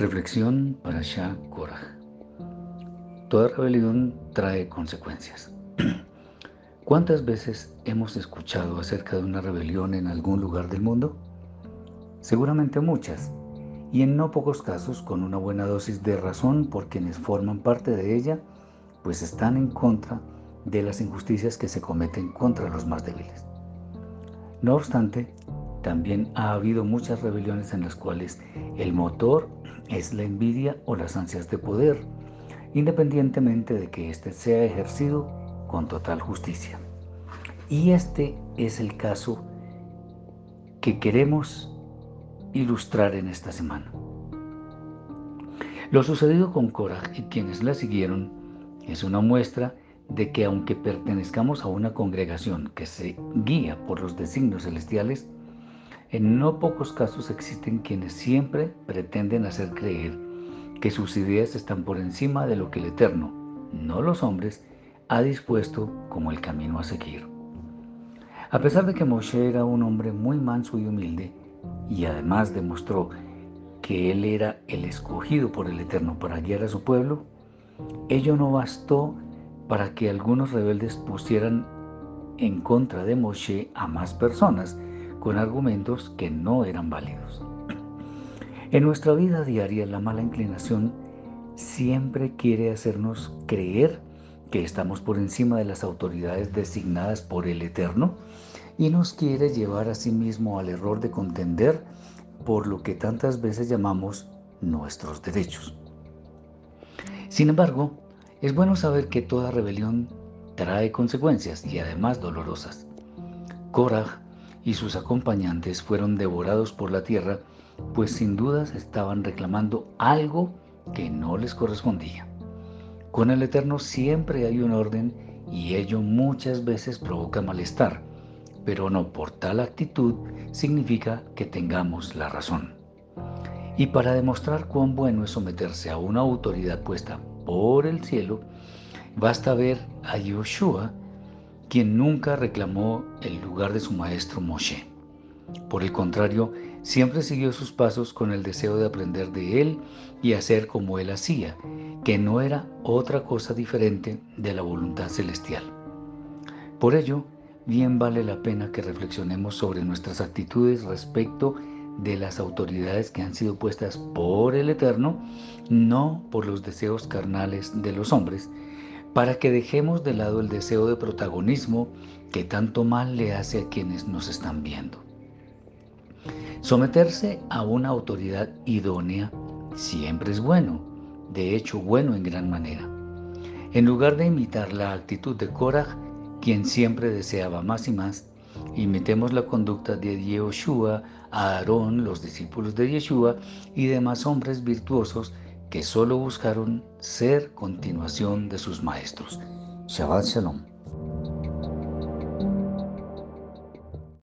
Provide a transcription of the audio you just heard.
Reflexión para Shah Korah. Toda rebelión trae consecuencias. ¿Cuántas veces hemos escuchado acerca de una rebelión en algún lugar del mundo? Seguramente muchas, y en no pocos casos con una buena dosis de razón por quienes forman parte de ella, pues están en contra de las injusticias que se cometen contra los más débiles. No obstante, también ha habido muchas rebeliones en las cuales el motor es la envidia o las ansias de poder, independientemente de que éste sea ejercido con total justicia. Y este es el caso que queremos ilustrar en esta semana. Lo sucedido con Korah y quienes la siguieron es una muestra de que aunque pertenezcamos a una congregación que se guía por los designios celestiales, en no pocos casos existen quienes siempre pretenden hacer creer que sus ideas están por encima de lo que el Eterno, no los hombres, ha dispuesto como el camino a seguir. A pesar de que Moshe era un hombre muy manso y humilde, y además demostró que él era el escogido por el Eterno para guiar a su pueblo, ello no bastó para que algunos rebeldes pusieran en contra de Moshe a más personas, con argumentos que no eran válidos. En nuestra vida diaria la mala inclinación siempre quiere hacernos creer que estamos por encima de las autoridades designadas por el Eterno y nos quiere llevar a sí mismo al error de contender por lo que tantas veces llamamos nuestros derechos. Sin embargo, es bueno saber que toda rebelión trae consecuencias y además dolorosas. Korah y sus acompañantes fueron devorados por la tierra, pues sin dudas estaban reclamando algo que no les correspondía. Con el Eterno siempre hay un orden y ello muchas veces provoca malestar, pero no por tal actitud significa que tengamos la razón. Y para demostrar cuán bueno es someterse a una autoridad puesta por el cielo, basta ver a Yoshua quien nunca reclamó el lugar de su maestro Moshe. Por el contrario, siempre siguió sus pasos con el deseo de aprender de él y hacer como él hacía, que no era otra cosa diferente de la voluntad celestial. Por ello, bien vale la pena que reflexionemos sobre nuestras actitudes respecto de las autoridades que han sido puestas por el Eterno, no por los deseos carnales de los hombres, para que dejemos de lado el deseo de protagonismo que tanto mal le hace a quienes nos están viendo. Someterse a una autoridad idónea siempre es bueno, de hecho bueno en gran manera. En lugar de imitar la actitud de Korah, quien siempre deseaba más y más, imitemos la conducta de Yeshua, Aarón, los discípulos de Yeshua y demás hombres virtuosos que solo buscaron ser continuación de sus maestros. Shabbat Shalom.